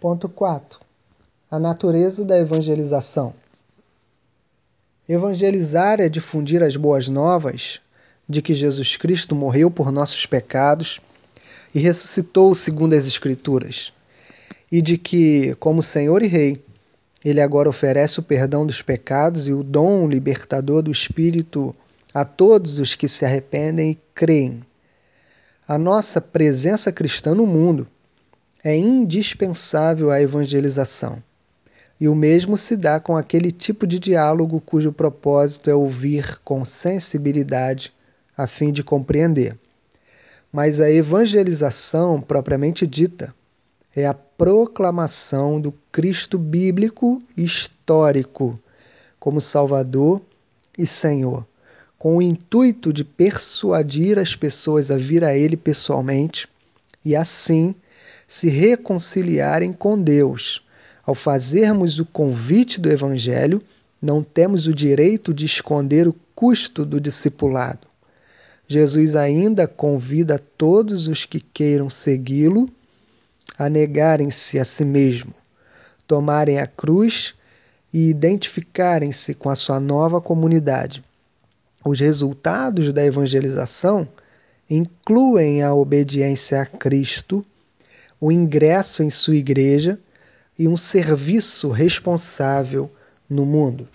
Ponto 4. A natureza da evangelização. Evangelizar é difundir as boas novas de que Jesus Cristo morreu por nossos pecados e ressuscitou segundo as Escrituras, e de que, como Senhor e Rei, ele agora oferece o perdão dos pecados e o dom libertador do Espírito a todos os que se arrependem e creem. A nossa presença cristã no mundo é indispensável à evangelização. E o mesmo se dá com aquele tipo de diálogo cujo propósito é ouvir com sensibilidade a fim de compreender. Mas a evangelização propriamente dita é a proclamação do Cristo bíblico histórico como Salvador e Senhor, com o intuito de persuadir as pessoas a vir a Ele pessoalmente e assim se reconciliarem com Deus. Ao fazermos o convite do Evangelho, não temos o direito de esconder o custo do discipulado. Jesus ainda convida todos os que queiram segui-lo a negarem-se a si mesmo, tomarem a cruz e identificarem-se com a sua nova comunidade. Os resultados da evangelização incluem a obediência a Cristo o ingresso em sua igreja e um serviço responsável no mundo.